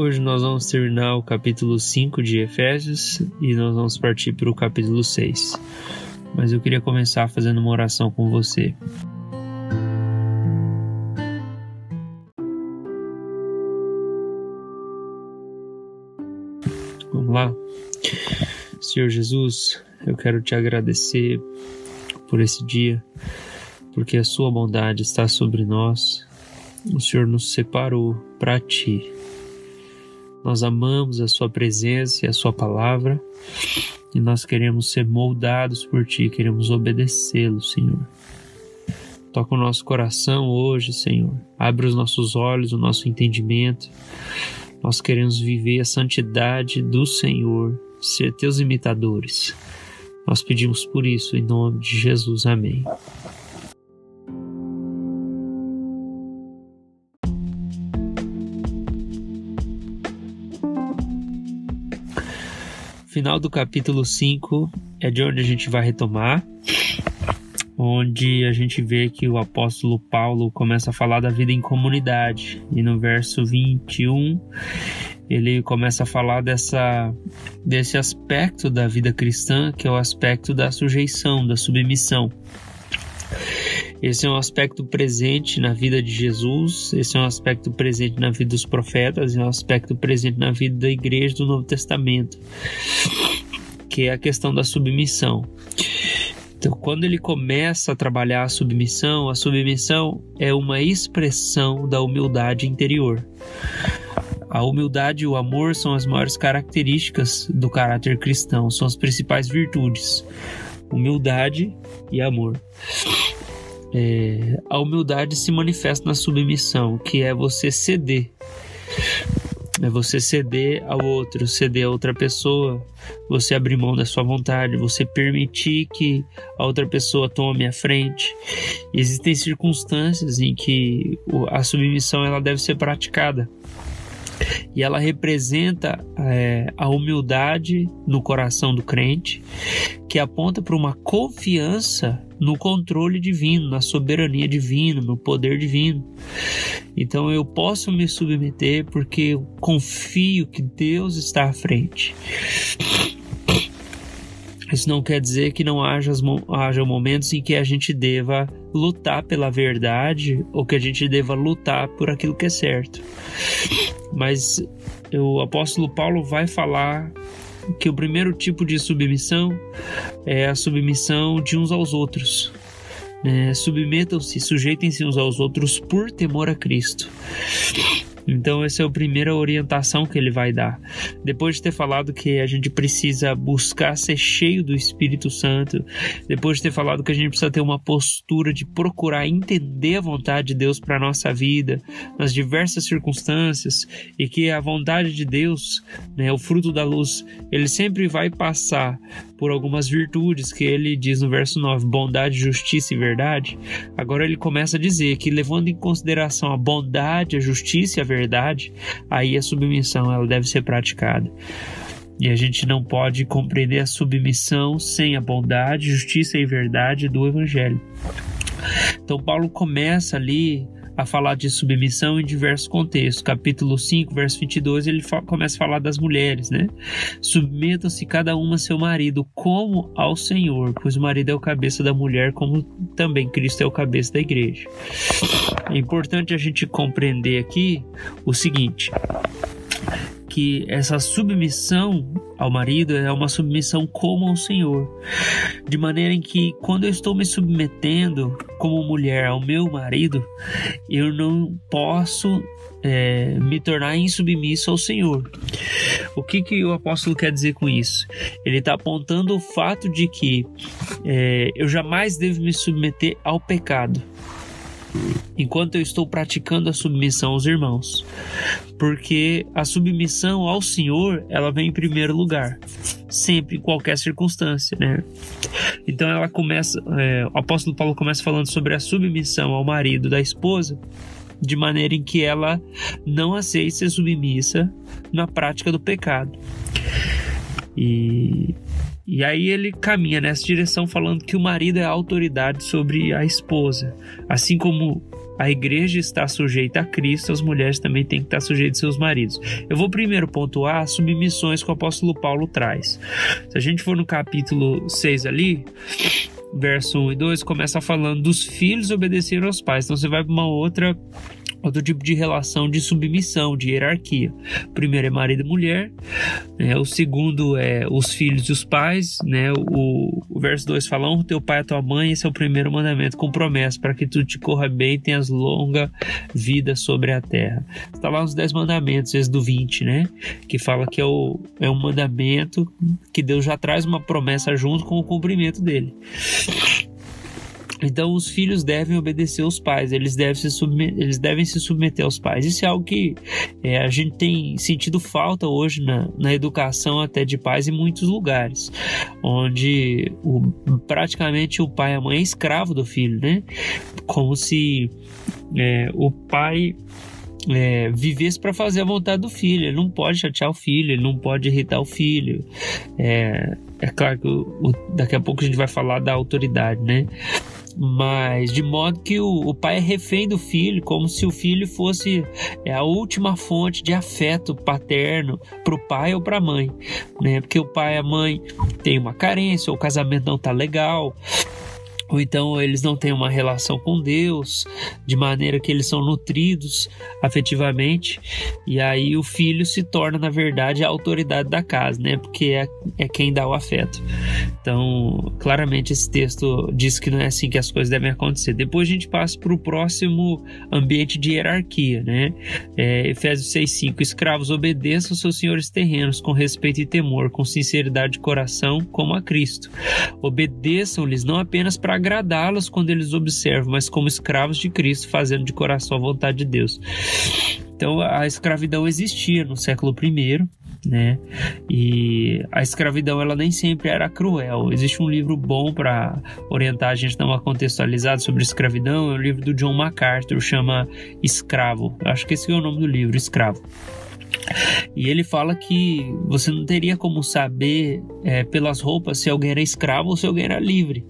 Hoje nós vamos terminar o capítulo 5 de Efésios e nós vamos partir para o capítulo 6. Mas eu queria começar fazendo uma oração com você. Vamos lá? Senhor Jesus, eu quero te agradecer por esse dia, porque a Sua bondade está sobre nós. O Senhor nos separou para Ti. Nós amamos a Sua presença e a Sua palavra e nós queremos ser moldados por Ti, queremos obedecê-lo, Senhor. Toca o nosso coração hoje, Senhor. Abre os nossos olhos, o nosso entendimento. Nós queremos viver a santidade do Senhor, ser teus imitadores. Nós pedimos por isso em nome de Jesus. Amém. Final do capítulo 5 é de onde a gente vai retomar, onde a gente vê que o apóstolo Paulo começa a falar da vida em comunidade. E no verso 21 ele começa a falar dessa, desse aspecto da vida cristã, que é o aspecto da sujeição, da submissão. Esse é um aspecto presente na vida de Jesus, esse é um aspecto presente na vida dos profetas, é um aspecto presente na vida da igreja do Novo Testamento, que é a questão da submissão. Então, quando ele começa a trabalhar a submissão, a submissão é uma expressão da humildade interior. A humildade e o amor são as maiores características do caráter cristão, são as principais virtudes. Humildade e amor. É, a humildade se manifesta na submissão, que é você ceder. É você ceder ao outro, ceder a outra pessoa, você abrir mão da sua vontade, você permitir que a outra pessoa tome a frente. Existem circunstâncias em que a submissão ela deve ser praticada e ela representa é, a humildade no coração do crente, que aponta para uma confiança no controle divino, na soberania divina, no poder divino. Então eu posso me submeter porque eu confio que Deus está à frente. Isso não quer dizer que não haja, haja momentos em que a gente deva lutar pela verdade ou que a gente deva lutar por aquilo que é certo. Mas o apóstolo Paulo vai falar que o primeiro tipo de submissão é a submissão de uns aos outros. É, Submetam-se, sujeitem-se uns aos outros por temor a Cristo. Então, essa é a primeira orientação que ele vai dar. Depois de ter falado que a gente precisa buscar ser cheio do Espírito Santo, depois de ter falado que a gente precisa ter uma postura de procurar entender a vontade de Deus para nossa vida, nas diversas circunstâncias, e que a vontade de Deus, né, o fruto da luz, ele sempre vai passar por algumas virtudes que ele diz no verso 9: bondade, justiça e verdade. Agora ele começa a dizer que, levando em consideração a bondade, a justiça e a verdade, aí a submissão ela deve ser praticada. E a gente não pode compreender a submissão sem a bondade, justiça e verdade do Evangelho. Então, Paulo começa ali a falar de submissão em diversos contextos. Capítulo 5, verso 22, ele começa a falar das mulheres, né? Submetam-se cada uma a seu marido como ao Senhor, pois o marido é o cabeça da mulher, como também Cristo é o cabeça da igreja. É importante a gente compreender aqui o seguinte: que essa submissão ao marido é uma submissão como ao Senhor, de maneira em que quando eu estou me submetendo como mulher ao meu marido, eu não posso é, me tornar insubmisso ao Senhor. O que, que o apóstolo quer dizer com isso? Ele está apontando o fato de que é, eu jamais devo me submeter ao pecado enquanto eu estou praticando a submissão aos irmãos. Porque a submissão ao Senhor, ela vem em primeiro lugar, sempre em qualquer circunstância, né? Então ela começa, é, o apóstolo Paulo começa falando sobre a submissão ao marido da esposa, de maneira em que ela não aceite ser submissa na prática do pecado. E e aí ele caminha nessa direção falando que o marido é a autoridade sobre a esposa, assim como a igreja está sujeita a Cristo, as mulheres também têm que estar sujeitas a seus maridos. Eu vou primeiro pontuar as submissões que o apóstolo Paulo traz. Se a gente for no capítulo 6 ali, verso 1 e 2, começa falando dos filhos obedecer aos pais. Então você vai para uma outra outro tipo de relação de submissão, de hierarquia. O primeiro é marido e mulher, né? o segundo é os filhos e os pais, né? o, o verso 2 fala: honra teu pai e tua mãe, esse é o primeiro mandamento com promessa, para que tu te corra bem e tenhas longa vida sobre a terra. Está lá nos 10 mandamentos, esse do 20, né? Que fala que é, o, é um mandamento que Deus já traz uma promessa junto com o cumprimento dele. Então, os filhos devem obedecer aos pais, eles devem se, submeter, eles devem se submeter aos pais. Isso é algo que é, a gente tem sentido falta hoje na, na educação até de pais em muitos lugares, onde o, praticamente o pai e a mãe é escravo do filho, né? Como se é, o pai é, vivesse para fazer a vontade do filho. Ele não pode chatear o filho, ele não pode irritar o filho. É, é claro que o, o, daqui a pouco a gente vai falar da autoridade, né? Mas de modo que o, o, pai é refém do filho, como se o filho fosse é, a última fonte de afeto paterno para o pai ou para a mãe, né? Porque o pai e a mãe têm uma carência, o casamento não tá legal, ou então eles não têm uma relação com Deus, de maneira que eles são nutridos afetivamente, e aí o filho se torna, na verdade, a autoridade da casa, né? Porque é, é quem dá o afeto. Então, claramente esse texto diz que não é assim que as coisas devem acontecer. Depois a gente passa para o próximo ambiente de hierarquia, né? É, Efésios 6,5: Escravos, obedeçam seus senhores terrenos com respeito e temor, com sinceridade de coração, como a Cristo. Obedeçam-lhes não apenas para agradá-los quando eles observam, mas como escravos de Cristo, fazendo de coração a vontade de Deus. Então a escravidão existia no século I, né? E a escravidão ela nem sempre era cruel. Existe um livro bom para orientar a gente dar uma contextualizada sobre escravidão, é o livro do John MacArthur, chama Escravo. acho que esse é o nome do livro, Escravo. E ele fala que você não teria como saber é, pelas roupas se alguém era escravo ou se alguém era livre,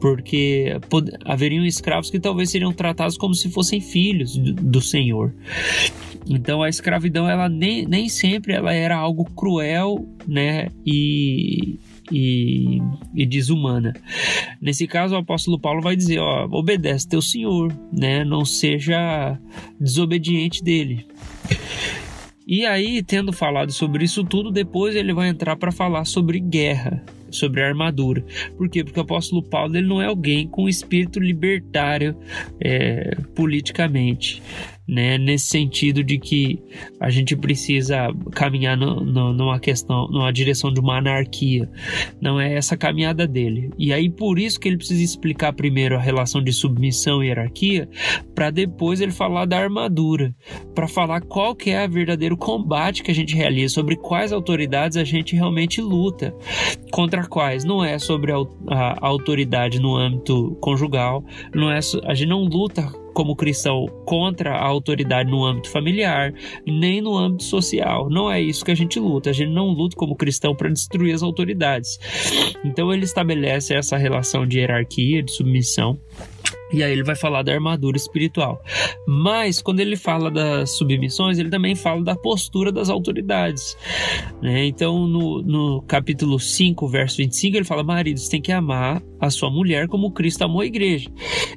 porque haveriam escravos que talvez seriam tratados como se fossem filhos do, do Senhor. Então a escravidão ela nem, nem sempre ela era algo cruel, né? E, e, e, desumana. Nesse caso, o apóstolo Paulo vai dizer: ó, obedece teu Senhor, né? Não seja desobediente dele. E aí, tendo falado sobre isso tudo, depois ele vai entrar para falar sobre guerra, sobre armadura. Por quê? Porque o apóstolo Paulo ele não é alguém com espírito libertário é, politicamente né? Nesse sentido de que a gente precisa caminhar no, no, numa questão, numa direção de uma anarquia. Não é essa caminhada dele. E aí por isso que ele precisa explicar primeiro a relação de submissão e hierarquia, para depois ele falar da armadura, para falar qual que é o verdadeiro combate que a gente realiza, sobre quais autoridades a gente realmente luta, contra quais. Não é sobre a, a, a autoridade no âmbito conjugal, não é a gente não luta como cristão contra a autoridade no âmbito familiar, nem no âmbito social. Não é isso que a gente luta. A gente não luta como cristão para destruir as autoridades. Então ele estabelece essa relação de hierarquia, de submissão e aí ele vai falar da armadura espiritual. Mas quando ele fala das submissões, ele também fala da postura das autoridades. Né? Então, no, no capítulo 5, verso 25, ele fala: Maridos, tem que amar a sua mulher como Cristo amou a igreja.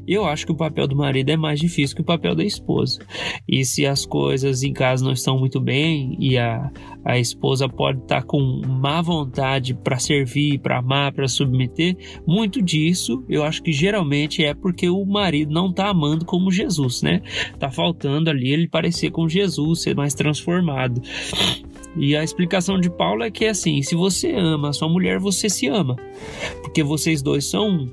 Eu acho que o papel do marido é mais difícil que o papel da esposa. E se as coisas em casa não estão muito bem e a, a esposa pode estar com má vontade para servir, para amar, para submeter, muito disso eu acho que geralmente é porque o marido não está amando como Jesus, né? Tá faltando ali ele parecer com Jesus, ser mais transformado. E a explicação de Paulo é que é assim: se você ama a sua mulher, você se ama, porque vocês dois são um.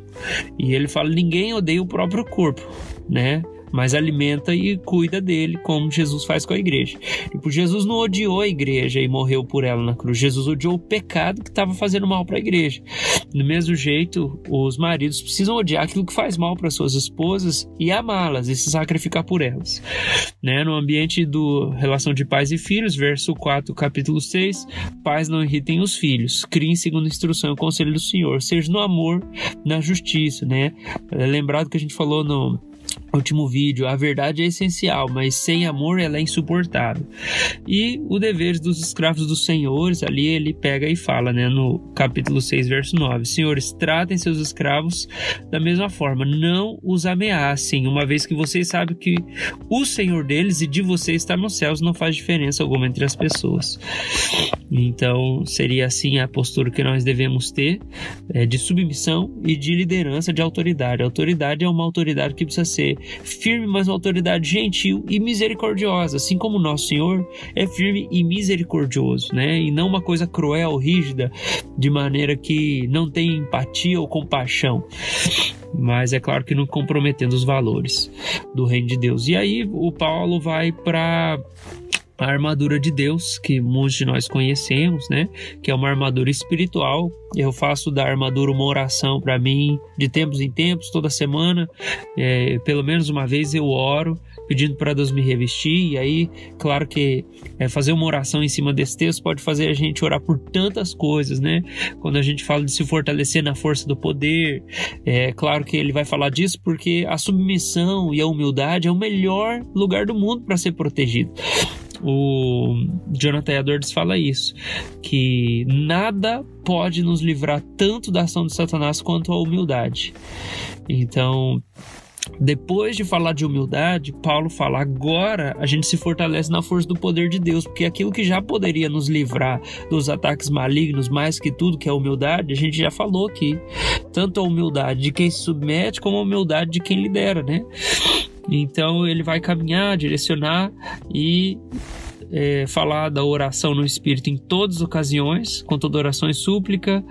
E ele fala: ninguém odeia o próprio corpo, né? Mas alimenta e cuida dele, como Jesus faz com a igreja. Tipo, Jesus não odiou a igreja e morreu por ela na cruz. Jesus odiou o pecado que estava fazendo mal para a igreja. Do mesmo jeito, os maridos precisam odiar aquilo que faz mal para suas esposas e amá-las e se sacrificar por elas. Né? No ambiente do relação de pais e filhos, verso 4, capítulo 6, pais não irritem os filhos, criem segundo a instrução e o conselho do Senhor, seja no amor, na justiça, né? É lembrado que a gente falou no último vídeo, a verdade é essencial, mas sem amor ela é insuportável. E o dever dos escravos dos senhores, ali ele pega e fala, né, no capítulo 6, verso 9: Senhores, tratem seus escravos da mesma forma, não os ameacem, uma vez que vocês sabem que o Senhor deles e de vocês está nos céus, não faz diferença alguma entre as pessoas. Então, seria assim a postura que nós devemos ter é, de submissão e de liderança de autoridade. A autoridade é uma autoridade que precisa ser firme, mas uma autoridade gentil e misericordiosa, assim como o nosso Senhor é firme e misericordioso, né? E não uma coisa cruel, rígida, de maneira que não tem empatia ou compaixão mas é claro que não comprometendo os valores do reino de Deus. E aí o Paulo vai para a armadura de Deus, que muitos de nós conhecemos, né? Que é uma armadura espiritual. Eu faço da armadura uma oração para mim de tempos em tempos, toda semana. É, pelo menos uma vez eu oro pedindo para Deus me revestir. E aí, claro que é, fazer uma oração em cima desse texto pode fazer a gente orar por tantas coisas, né? Quando a gente fala de se fortalecer na força do poder, é claro que ele vai falar disso porque a submissão e a humildade é o melhor lugar do mundo para ser protegido o Jonathan Edwards fala isso, que nada pode nos livrar tanto da ação de Satanás quanto a humildade. Então, depois de falar de humildade, Paulo fala: agora a gente se fortalece na força do poder de Deus, porque aquilo que já poderia nos livrar dos ataques malignos, mais que tudo, que é a humildade, a gente já falou aqui. Tanto a humildade de quem se submete, como a humildade de quem lidera, né? Então ele vai caminhar, direcionar e é, falar da oração no Espírito em todas as ocasiões, com toda oração e súplica.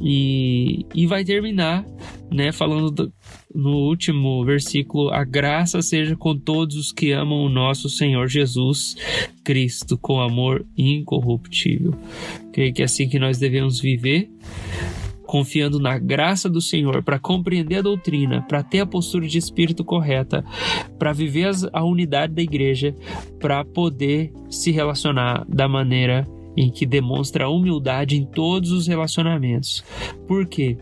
E, e vai terminar, né, falando do, no último versículo: A graça seja com todos os que amam o nosso Senhor Jesus Cristo, com amor incorruptível. Creio que é assim que nós devemos viver confiando na graça do Senhor para compreender a doutrina, para ter a postura de espírito correta, para viver a unidade da igreja, para poder se relacionar da maneira em que demonstra humildade em todos os relacionamentos. Por quê?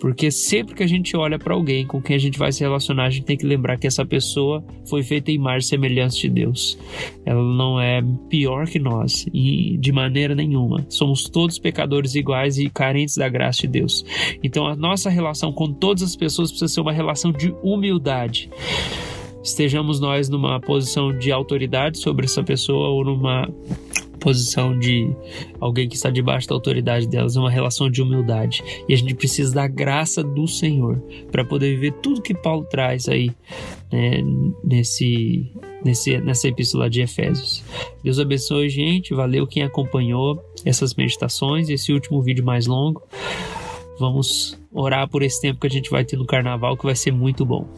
Porque sempre que a gente olha para alguém com quem a gente vai se relacionar, a gente tem que lembrar que essa pessoa foi feita em e semelhança de Deus. Ela não é pior que nós, e de maneira nenhuma. Somos todos pecadores iguais e carentes da graça de Deus. Então a nossa relação com todas as pessoas precisa ser uma relação de humildade estejamos nós numa posição de autoridade sobre essa pessoa ou numa posição de alguém que está debaixo da autoridade delas, é uma relação de humildade. E a gente precisa da graça do Senhor para poder viver tudo que Paulo traz aí né, nesse, nesse, nessa epístola de Efésios. Deus abençoe, gente. Valeu quem acompanhou essas meditações, esse último vídeo mais longo. Vamos orar por esse tempo que a gente vai ter no carnaval, que vai ser muito bom.